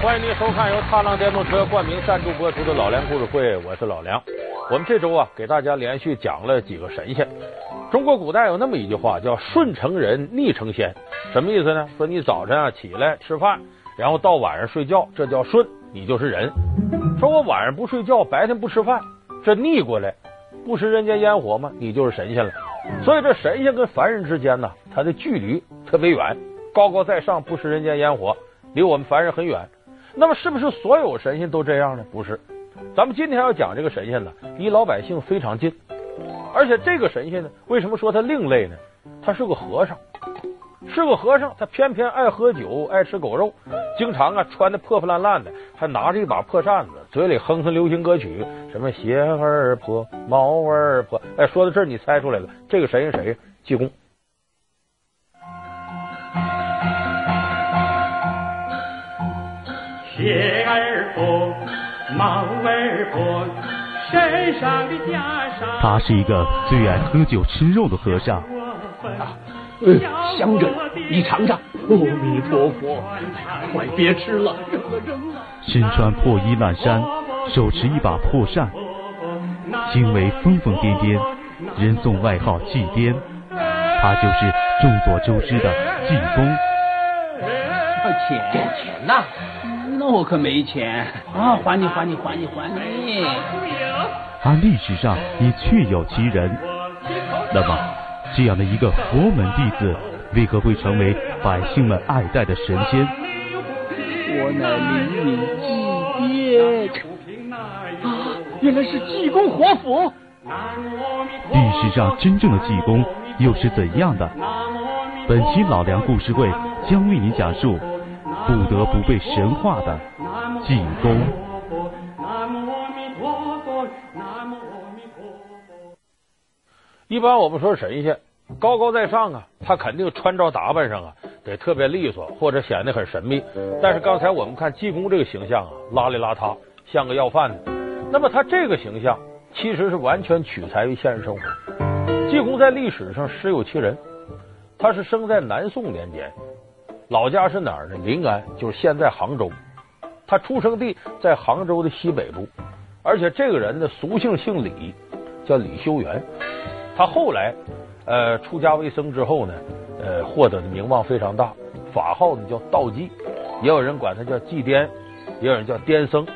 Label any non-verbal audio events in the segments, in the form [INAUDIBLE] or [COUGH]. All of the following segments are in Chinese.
欢迎您收看由踏浪电动车冠名赞助播出的《老梁故事会》，我是老梁。我们这周啊，给大家连续讲了几个神仙。中国古代有那么一句话，叫“顺成人，逆成仙”，什么意思呢？说你早晨啊起来吃饭，然后到晚上睡觉，这叫顺，你就是人；说我晚上不睡觉，白天不吃饭，这逆过来，不食人间烟火嘛，你就是神仙了。所以这神仙跟凡人之间呢，它的距离特别远，高高在上，不食人间烟火，离我们凡人很远。那么是不是所有神仙都这样呢？不是，咱们今天要讲这个神仙呢，离老百姓非常近，而且这个神仙呢，为什么说他另类呢？他是个和尚，是个和尚，他偏偏爱喝酒，爱吃狗肉，经常啊穿的破破烂烂的，还拿着一把破扇子，嘴里哼哼流行歌曲，什么鞋儿破，帽儿破。哎，说到这儿，你猜出来了，这个神仙谁？济公。鞋儿破，帽儿破，身上的袈裟。他是一个最爱喝酒吃肉的和尚。啊，香着，你尝尝。阿弥陀佛，快别吃了，扔了扔了。身穿破衣烂衫，手持一把破扇，行为疯疯癫癫，人送外号济癫。他就是众所周知的济公。钱钱呐！那我可没钱啊！还你还你还你还你！而历史上也确有其人。那么，这样的一个佛门弟子，为何会成为百姓们爱戴的神仙？我乃黎民济癫啊！原来是济公活佛。历史上真正的济公又是怎样的？本期老梁故事会将为你讲述。不得不被神化的济公。一般我们说神仙高高在上啊，他肯定穿着打扮上啊得特别利索，或者显得很神秘。但是刚才我们看济公这个形象啊，邋里邋遢，像个要饭的。那么他这个形象其实是完全取材于现实生活。济公在历史上实有其人，他是生在南宋年间。老家是哪儿呢？临安，就是现在杭州。他出生地在杭州的西北部，而且这个人的俗姓姓李，叫李修缘。他后来呃出家为僧之后呢，呃获得的名望非常大，法号呢叫道济，也有人管他叫济癫，也有人叫癫僧。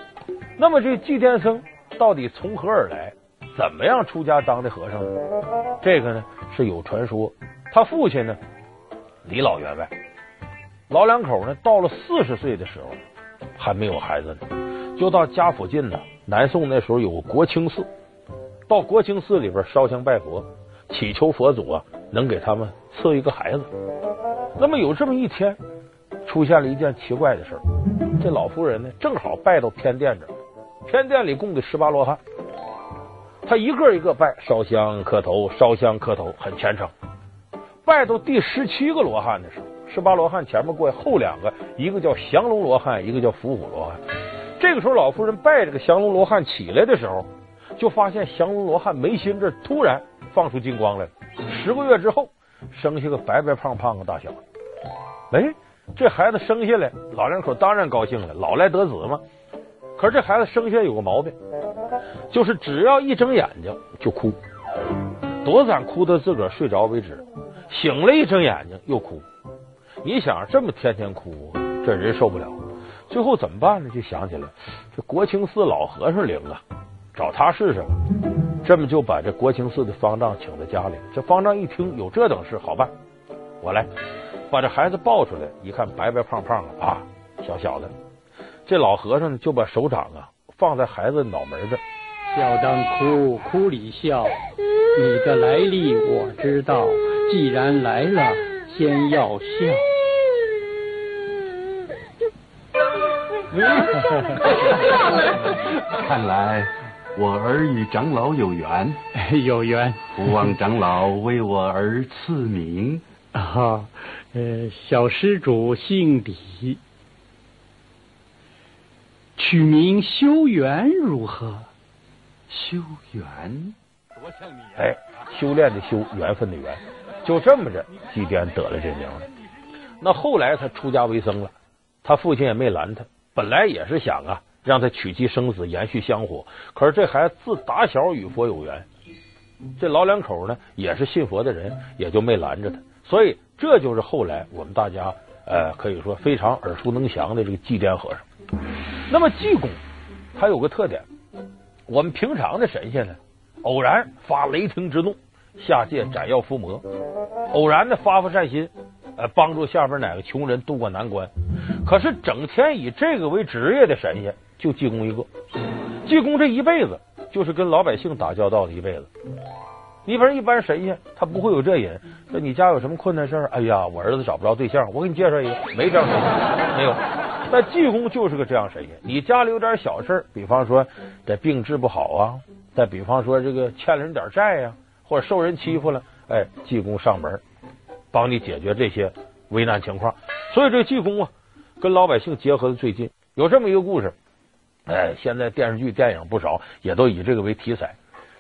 那么这济癫僧到底从何而来？怎么样出家当的和尚呢？这个呢是有传说。他父亲呢李老员外。老两口呢，到了四十岁的时候还没有孩子呢，就到家附近呢。南宋那时候有国清寺，到国清寺里边烧香拜佛，祈求佛祖啊能给他们赐一个孩子。那么有这么一天，出现了一件奇怪的事儿。这老夫人呢，正好拜到偏殿这儿，偏殿里供的十八罗汉，他一个一个拜，烧香磕头，烧香磕头，很虔诚。拜到第十七个罗汉的时候。十八罗汉前面过后两个，一个叫降龙罗汉，一个叫伏虎罗汉。这个时候，老夫人拜这个降龙罗汉起来的时候，就发现降龙罗汉眉心这突然放出金光来了。十个月之后，生下个白白胖胖的大小。哎，这孩子生下来，老两口当然高兴了，老来得子嘛。可是这孩子生下来有个毛病，就是只要一睁眼睛就哭，多惨，哭到自个儿睡着为止。醒了一睁眼睛又哭。你想这么天天哭，这人受不了。最后怎么办呢？就想起来这国清寺老和尚灵啊，找他试试吧。这么就把这国清寺的方丈请到家里。这方丈一听有这等事，好办，我来把这孩子抱出来。一看白白胖胖的啊，小小的。这老和尚就把手掌啊放在孩子脑门这。笑当哭，哭里笑。你的来历我知道，既然来了，先要笑。[LAUGHS] 看来我儿与长老有缘，[LAUGHS] 有缘。不望长老为我儿赐名啊，[LAUGHS] 呃，小施主姓李，取名修缘如何？修缘，多像你哎，修炼的修，缘分的缘，就这么着，济癫得了这名了。那后来他出家为僧了，他父亲也没拦他。本来也是想啊，让他娶妻生子，延续香火。可是这孩子自打小与佛有缘，这老两口呢也是信佛的人，也就没拦着他。所以这就是后来我们大家呃可以说非常耳熟能详的这个济癫和尚。那么济公他有个特点，我们平常的神仙呢，偶然发雷霆之怒，下界斩妖伏魔；偶然的发发善心，呃，帮助下边哪个穷人渡过难关。可是整天以这个为职业的神仙，就济公一个。济公这一辈子就是跟老百姓打交道的一辈子。你比如一般神仙，他不会有这人。说你家有什么困难事儿？哎呀，我儿子找不着对象，我给你介绍一个。没这样神仙，没有。但济公就是个这样神仙。你家里有点小事，比方说这病治不好啊，再比方说这个欠了人点债呀、啊，或者受人欺负了，哎，济公上门帮你解决这些危难情况。所以这济公啊，跟老百姓结合的最近。有这么一个故事，哎，现在电视剧、电影不少，也都以这个为题材。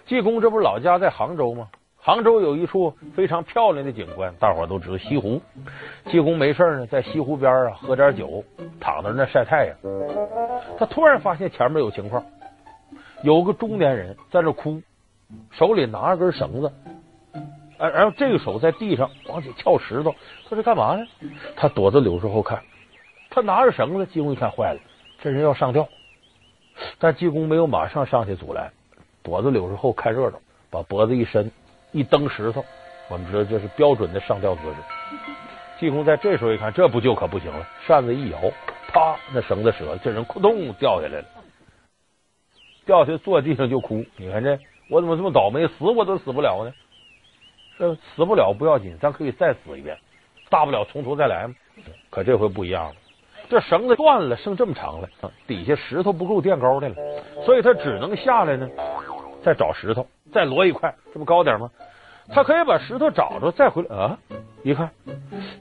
济公这不是老家在杭州吗？杭州有一处非常漂亮的景观，大伙都知道西湖。济公没事呢，在西湖边啊喝点酒，躺在那晒太阳。他突然发现前面有情况，有个中年人在那哭，手里拿着根绳子，然后这个手在地上往起撬石头。他说干嘛呢？他躲在柳树后看，他拿着绳子，济公一看坏了，这人要上吊。但济公没有马上上去阻拦。躲在柳树后看热闹，把脖子一伸，一蹬石头。我们知道这是标准的上吊姿势。济公在这时候一看，这不救可不行了，扇子一摇，啪，那绳子折了，这人咕咚掉下来了，掉下来坐地上就哭。你看这，我怎么这么倒霉，死我都死不了呢？这死不了不要紧，咱可以再死一遍，大不了从头再来嘛。可这回不一样了，这绳子断了，剩这么长了，底下石头不够垫高的了，所以他只能下来呢。再找石头，再摞一块，这不高点吗？他可以把石头找着，再回来啊！一看，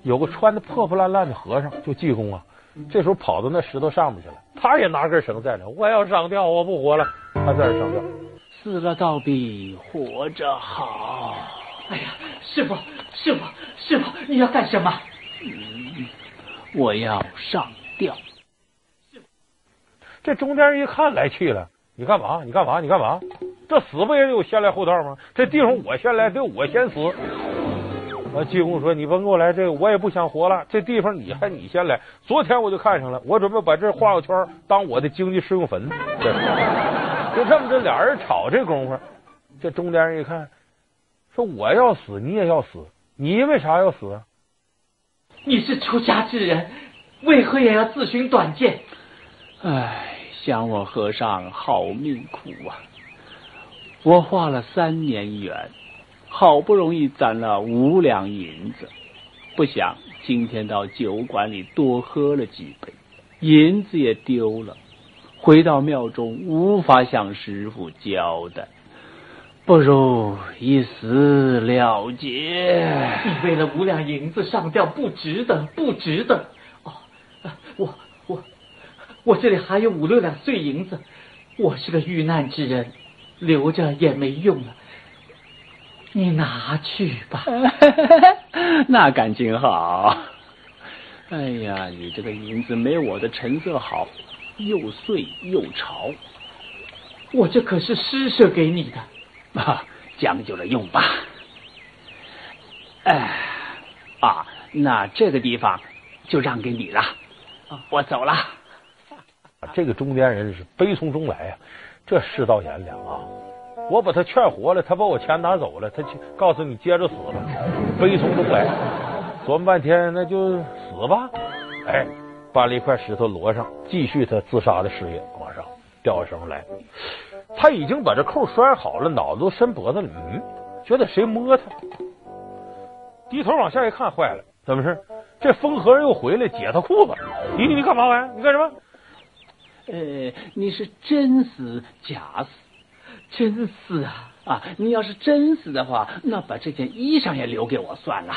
有个穿的破破烂烂的和尚，就济公啊。这时候跑到那石头上面去了，他也拿根绳在那，我要上吊，我不活了。他在这上吊，死了倒比活着好。哎呀，师傅，师傅，师傅，你要干什么？嗯，我要上吊。这中间人一看来气了，你干嘛？你干嘛？你干嘛？这死不也得有先来后到吗？这地方我先来，得我先死。啊，济公说：“你甭给我来这个，我也不想活了。这地方你还你先来。昨天我就看上了，我准备把这画个圈，当我的经济适用坟。这就这么着，俩人吵这功夫，这中间人一看，说我要死，你也要死，你为啥要死？你是出家之人，为何也要自寻短见？唉，想我和尚好命苦啊！”我画了三年缘，好不容易攒了五两银子，不想今天到酒馆里多喝了几杯，银子也丢了。回到庙中无法向师傅交代，不如一死了结。你为了五两银子上吊，不值得，不值得。哦，我我我这里还有五六两碎银子，我是个遇难之人。留着也没用了，你拿去吧。[LAUGHS] 那感情好。哎呀，你这个银子没我的成色好，又碎又潮。我这可是施舍给你的，啊，将就着用吧。哎，啊，那这个地方就让给你了，我走了。这个中间人是悲从中来呀。这世道炎凉啊！我把他劝活了，他把我钱拿走了，他去告诉你接着死吧，悲从中来。琢磨半天，那就死吧。哎，搬了一块石头摞上，继续他自杀的事业往上吊绳来。他已经把这扣拴好了，脑子都伸脖子了。嗯，觉得谁摸他？低头往下一看，坏了，怎么事？这风和尚又回来解他裤子。你你干嘛玩意？你干什么？呃，你是真死假死？真死啊！啊，你要是真死的话，那把这件衣裳也留给我算了。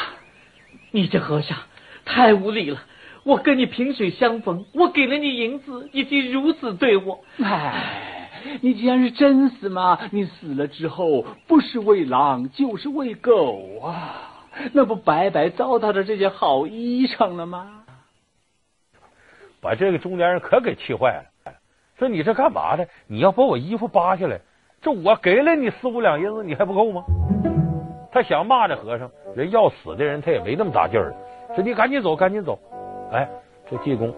你这和尚太无礼了！我跟你萍水相逢，我给了你银子，你竟如此对我！哎，你既然是真死嘛，你死了之后不是喂狼就是喂狗啊，那不白白糟蹋着这件好衣裳了吗？把这个中年人可给气坏了。说你这干嘛的？你要把我衣服扒下来，这我给了你四五两银子，你还不够吗？他想骂这和尚，人要死的人他也没那么大劲儿。说你赶紧走，赶紧走。哎，这济公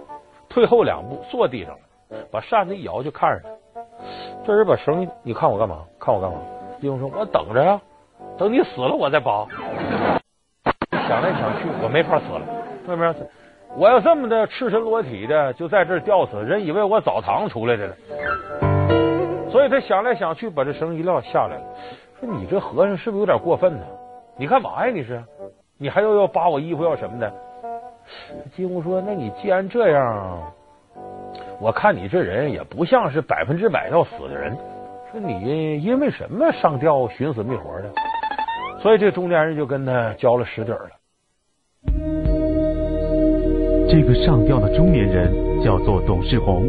退后两步，坐地上了，把扇子一摇，就看着他。这人把绳，你看我干嘛？看我干嘛？济公说：“我等着呀，等你死了我再扒。”想来想去，我没法死了，为什么？我要这么的赤身裸体的就在这吊死，人以为我澡堂出来的了。所以他想来想去，把这绳一撂下来了。说你这和尚是不是有点过分呢？你干嘛呀？你是？你还要要扒我衣服要什么的？济公说：“那你既然这样，我看你这人也不像是百分之百要死的人。说你因为什么上吊寻死觅活的？”所以这中年人就跟他交了实底了。这个上吊的中年人叫做董世红，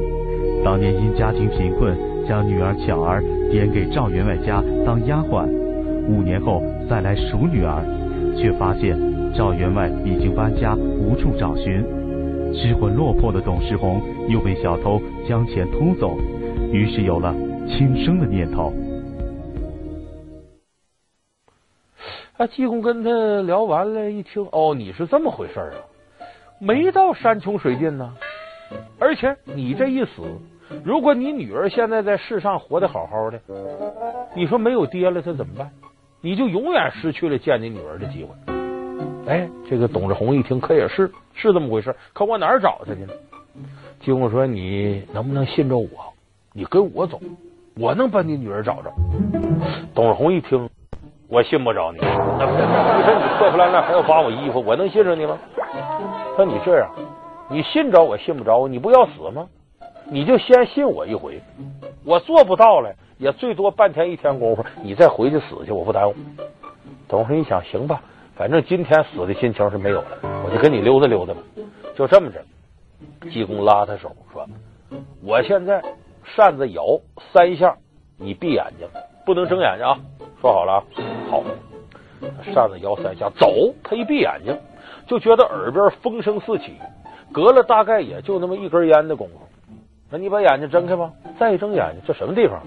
当年因家庭贫困，将女儿巧儿点给赵员外家当丫鬟。五年后再来赎女儿，却发现赵员外已经搬家，无处找寻。失魂落魄的董世红又被小偷将钱偷走，于是有了轻生的念头。啊，济公跟他聊完了，一听，哦，你是这么回事啊。没到山穷水尽呢，而且你这一死，如果你女儿现在在世上活得好好的，你说没有爹了，她怎么办？你就永远失去了见你女儿的机会。哎，这个董志宏一听，可也是是这么回事，可我哪儿找她去呢？济公说：“你能不能信着我？你跟我走，我能把你女儿找着。”董志宏一听，我信不着你，那 [LAUGHS] 不是？你说你破破烂烂还要扒我衣服，我能信着你吗？说你这样，你信着我信不着我，你不要死吗？你就先信我一回，我做不到了，也最多半天一天功夫，你再回去死去，我不耽误。董事一想，行吧，反正今天死的心情是没有了，我就跟你溜达溜达吧。就这么着，济公拉他手说：“我现在扇子摇三下，你闭眼睛，不能睁眼睛啊。说好了啊，好。扇子摇三下，走。他一闭眼睛。”就觉得耳边风声四起，隔了大概也就那么一根烟的功夫。那你把眼睛睁开吧，再一睁眼睛，这什么地方？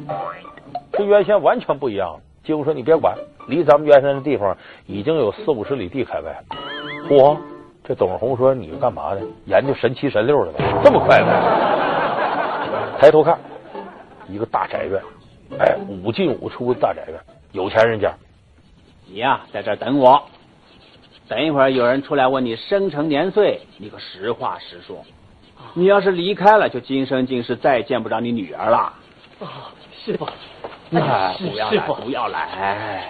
这原先完全不一样。济公说：“你别管，离咱们原先的地方已经有四五十里地开外了。”嚯！这董红说：“你干嘛呢？研究神七神六的吧？这么快吗？”抬头看，一个大宅院，哎，五进五出的大宅院，有钱人家。你呀，在这等我。等一会儿有人出来问你生辰年岁，你可实话实说。你要是离开了，就今生今世再也见不着你女儿了。哦，师傅，哎，不要来，师傅不要来，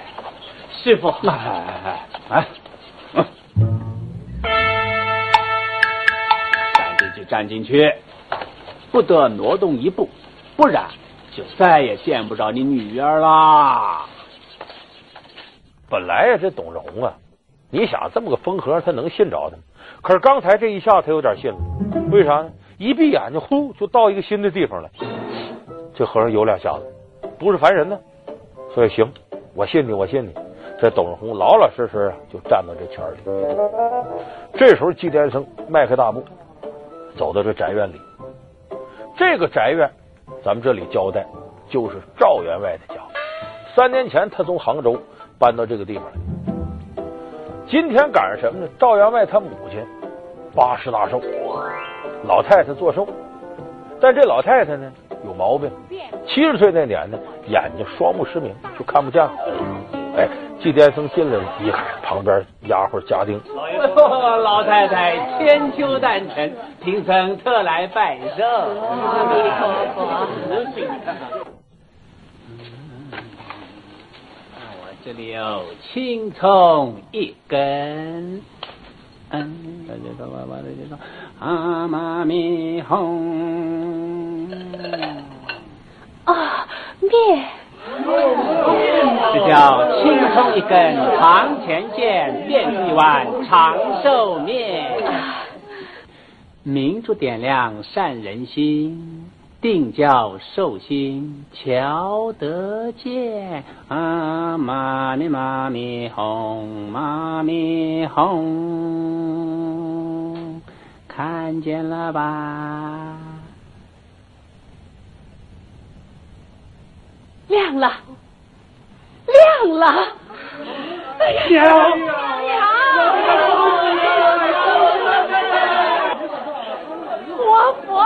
师傅，哎哎哎，来，嗯，站进去，站进去，不得挪动一步，不然就再也见不着你女儿啦。本来呀，这董荣啊。你想这么个疯和尚，他能信着他？可是刚才这一下，他有点信了。为啥呢？一闭眼睛，呼，就到一个新的地方了。这和尚有两下子，不是凡人呢。所以行，我信你，我信你。这董事宏老老实实就站到这圈里。这时候，济天生迈开大步走到这宅院里。这个宅院，咱们这里交代，就是赵员外的家。三年前，他从杭州搬到这个地方来。今天赶上什么呢？赵员外他母亲八十大寿，老太太做寿，但这老太太呢有毛病，七十岁那年呢眼睛双目失明，就看不见了。哎，季天僧进来了，一看旁边丫鬟家丁，老太太千秋诞辰，贫僧特来拜寿。这里有青葱一根，嗯，大家都把把这些阿妈咪哄，啊，面，这叫青葱一根堂前见，便是一碗长寿面，明珠点亮善人心。定叫寿星瞧得见，啊妈咪妈咪哄妈咪哄，看看见了吧？亮了，亮了！哎呀，娘娘！活佛！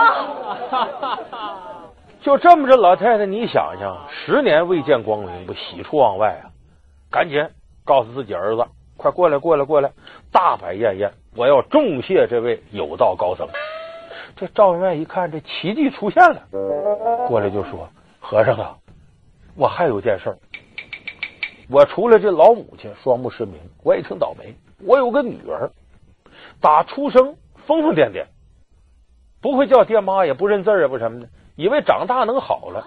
就这么着，老太太，你想想，十年未见光明，不喜出望外啊！赶紧告诉自己儿子，快过来，过来，过来，大摆宴宴，我要重谢这位有道高僧。这赵员外一看，这奇迹出现了，过来就说：“和尚啊，我还有件事，我除了这老母亲双目失明，我也挺倒霉。我有个女儿，打出生疯疯癫癫，不会叫爹妈，也不认字儿，也不什么的。”以为长大能好了，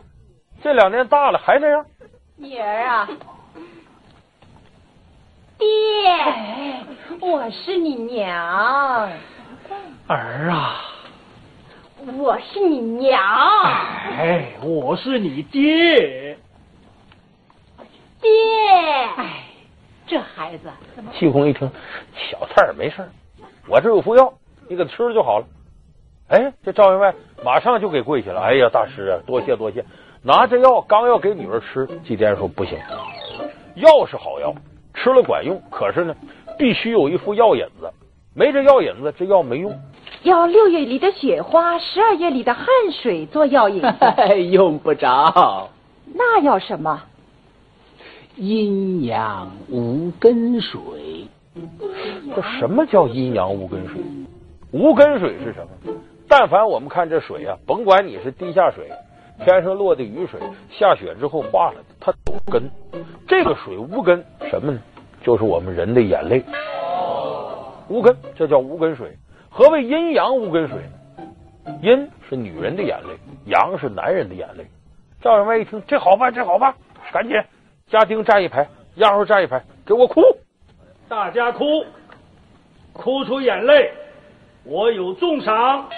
这两年大了还那样。女儿啊，爹，我是你娘。儿啊，我是你娘。哎，我是你爹。爹，哎，这孩子怎么？济公一听，小菜儿没事，我这有副药，你给他吃了就好了。哎，这赵员外马上就给跪下了。哎呀，大师啊，多谢多谢！拿着药刚要给女儿吃，济公说不行，药是好药，吃了管用，可是呢，必须有一副药引子，没这药引子，这药没用。要六月里的雪花，十二月里的汗水做药引子，用不着。那要什么？阴阳无根水。这什么叫阴阳无根水？无根水是什么？但凡我们看这水啊，甭管你是地下水、天上落的雨水、下雪之后化了，它有根。这个水无根什么呢？就是我们人的眼泪。无根，这叫无根水。何谓阴阳无根水呢？阴是女人的眼泪，阳是男人的眼泪。赵员外一听，这好办，这好办，赶紧家丁站一排，丫鬟站一排，给我哭，大家哭，哭出眼泪。我有重赏，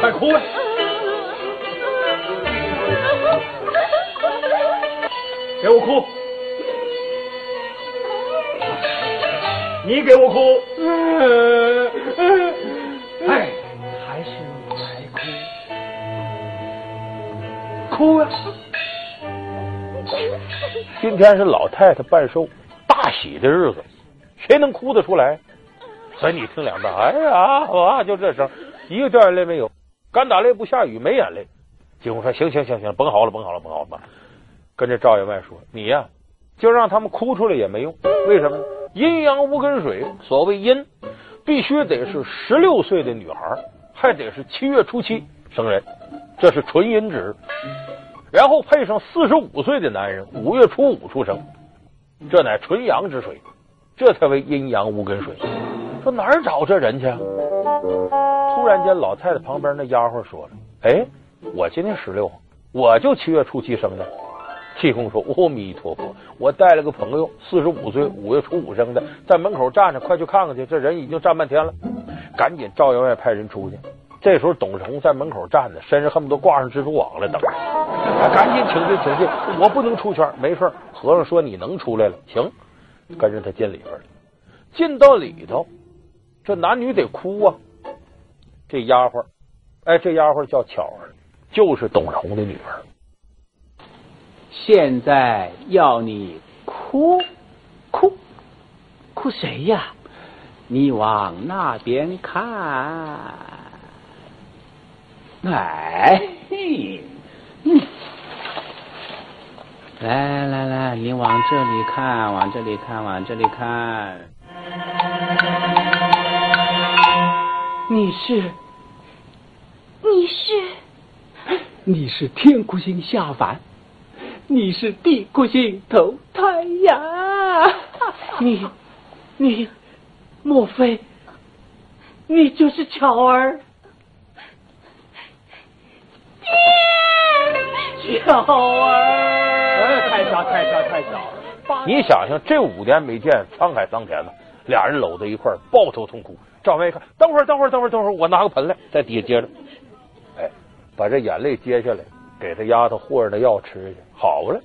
快哭！给我哭！你给我哭！哎，还是你来哭！哭啊！今天是老太太办寿大喜的日子，谁能哭得出来？所以你听两段，哎呀，啊，就这声，一个掉眼泪没有。干打雷不下雨，没眼泪。济公说：“行行行行，甭嚎了，甭嚎了，甭嚎了。”跟着赵员外说：“你呀、就让他们哭出来也没用。为什么？阴阳无根水。所谓阴，必须得是十六岁的女孩，还得是七月初七生人，这是纯阴值。”然后配上四十五岁的男人，五月初五出生，这乃纯阳之水，这才为阴阳无根水。说哪儿找这人去？突然间，老太太旁边那丫鬟说了：“哎，我今年十六，我就七月初七生的。”济公说：“阿弥陀佛，我带了个朋友，四十五岁，五月初五生的，在门口站着，快去看看去。这人已经站半天了，赶紧赵员外派人出去。”这时候，董成在门口站着，身上恨不得挂上蜘蛛网了等着。赶紧请进，请进！我不能出圈，没事。和尚说你能出来了，行，跟着他进里边了。进到里头，这男女得哭啊。这丫鬟，哎，这丫鬟叫巧儿，就是董成的女儿。现在要你哭，哭，哭谁呀？你往那边看。哎，嘿，嗯，来来来，你往这里看，往这里看，往这里看。你是，你是，你是天哭星下凡，你是地哭星投胎呀！你，你，莫非，你就是巧儿？小儿，哎，太小太小太小！你想想，这五年没见，沧海桑田了，俩人搂在一块抱头痛哭。赵薇一看，等会儿，等会儿，等会儿，等会儿，我拿个盆来，在底下接着。哎，把这眼泪接下来，给他丫头和着那药吃去，好了。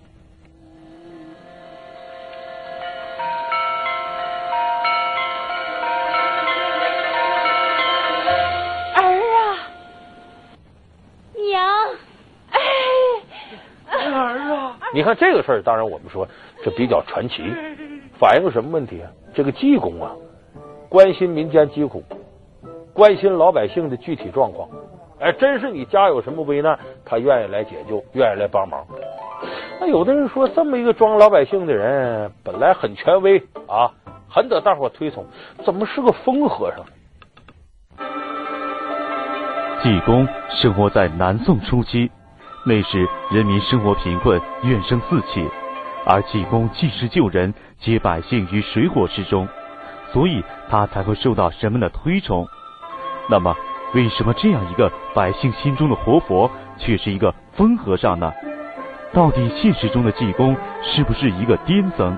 你看这个事儿，当然我们说这比较传奇，反映什么问题啊？这个济公啊，关心民间疾苦，关心老百姓的具体状况。哎，真是你家有什么危难，他愿意来解救，愿意来帮忙。那有的人说，这么一个装老百姓的人，本来很权威啊，很得大伙推崇，怎么是个疯和尚？济公生活在南宋初期，那时人民生活贫困，怨声四起，而济公济世救人，接百姓于水火之中，所以他才会受到人们的推崇。那么，为什么这样一个百姓心中的活佛，却是一个疯和尚呢？到底现实中的济公是不是一个癫僧？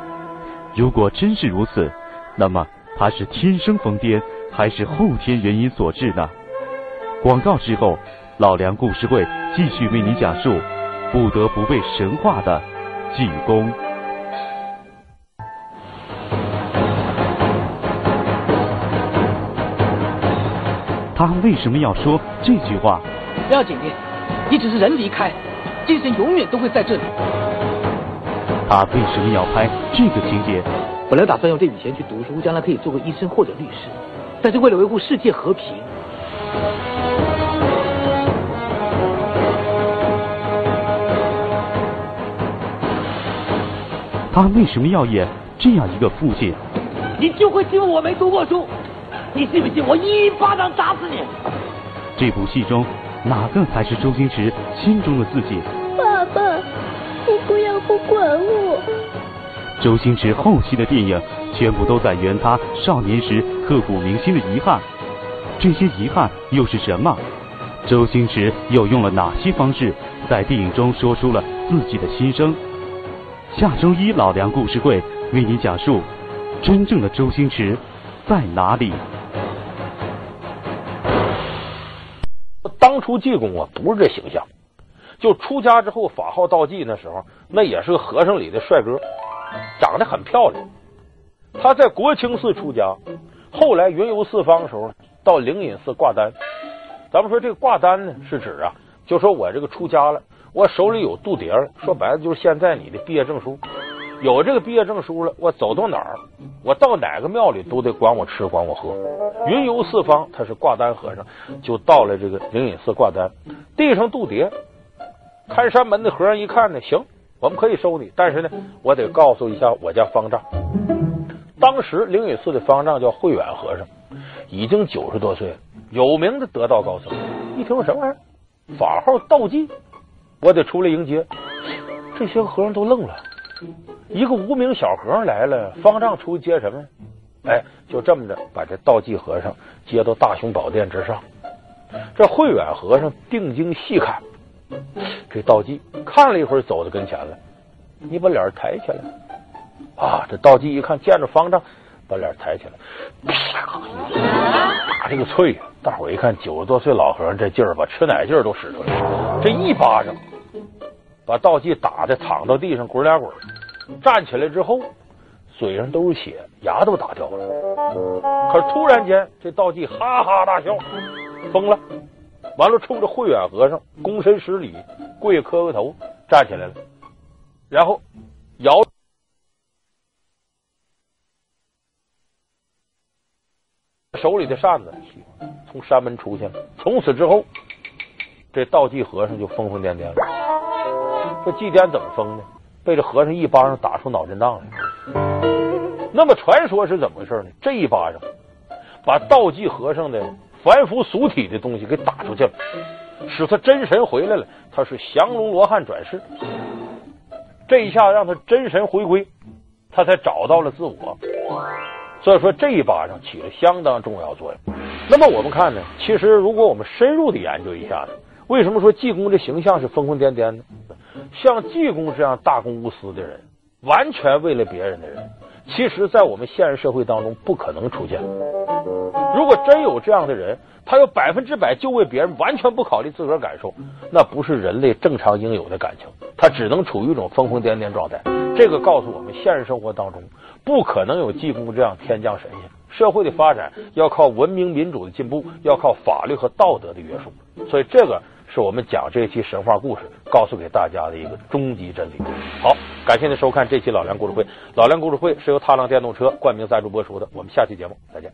如果真是如此，那么他是天生疯癫，还是后天原因所致呢？广告之后，老梁故事会继续为你讲述不得不被神化的济公。他为什么要说这句话？不要紧的，你只是人离开。精神永远都会在这里。他为什么要拍这个情节？本来打算用这笔钱去读书，将来可以做个医生或者律师，但是为了维护世界和平。他为什么要演这样一个父亲？你就会欺负我没读过书？你信不信我一巴掌打死你？这部戏中。哪个才是周星驰心中的自己？爸爸，你不要不管我。周星驰后期的电影全部都在圆他少年时刻骨铭心的遗憾，这些遗憾又是什么？周星驰又用了哪些方式在电影中说出了自己的心声？下周一老梁故事会为你讲述真正的周星驰在哪里。当初济公啊，不是这形象，就出家之后法号道济，那时候那也是个和尚里的帅哥，长得很漂亮。他在国清寺出家，后来云游四方的时候，到灵隐寺挂单。咱们说这个挂单呢，是指啊，就说我这个出家了，我手里有度牒了，说白了就是现在你的毕业证书。有这个毕业证书了，我走到哪儿，我到哪个庙里都得管我吃管我喝。云游四方，他是挂单和尚，就到了这个灵隐寺挂单，递上度牒。看山门的和尚一看呢，行，我们可以收你，但是呢，我得告诉一下我家方丈。当时灵隐寺的方丈叫慧远和尚，已经九十多岁了，有名的得道高僧。一听什么玩意儿，法号道济，我得出来迎接。这些和尚都愣了。一个无名小和尚来了，方丈出去接什么？哎，就这么着把这道济和尚接到大雄宝殿之上。这慧远和尚定睛细看，这道济看了一会儿，走到跟前了。你把脸抬起来啊！这道济一看见着方丈，把脸抬起来，啪！打这个脆，大伙一看九十多岁老和尚这劲儿，把吃奶劲儿都使出来了。这一巴掌把道济打的躺到地上滚俩滚。站起来之后，嘴上都是血，牙都打掉了。可是突然间，这道济哈哈大笑，疯了，完了冲着慧远和尚躬身施礼，跪磕个头，站起来了，然后摇手里的扇子，从山门出去了。从此之后，这道济和尚就疯疯癫癫了。这济癫怎么疯呢？被这和尚一巴掌打出脑震荡来。那么传说是怎么回事呢？这一巴掌把道济和尚的凡夫俗体的东西给打出去了，使他真神回来了。他是降龙罗汉转世，这一下让他真神回归，他才找到了自我。所以说这一巴掌起了相当重要作用。那么我们看呢，其实如果我们深入的研究一下呢，为什么说济公这形象是疯疯癫癫的？像济公这样大公无私的人，完全为了别人的人，其实，在我们现实社会当中不可能出现。如果真有这样的人，他有百分之百就为别人，完全不考虑自个儿感受，那不是人类正常应有的感情，他只能处于一种疯疯癫癫状态。这个告诉我们，现实生活当中不可能有济公这样天降神仙。社会的发展要靠文明民主的进步，要靠法律和道德的约束。所以，这个是我们讲这期神话故事告诉给大家的一个终极真理。好，感谢您收看这期老梁故事会。老梁故事会是由踏浪电动车冠名赞助播出的。我们下期节目再见。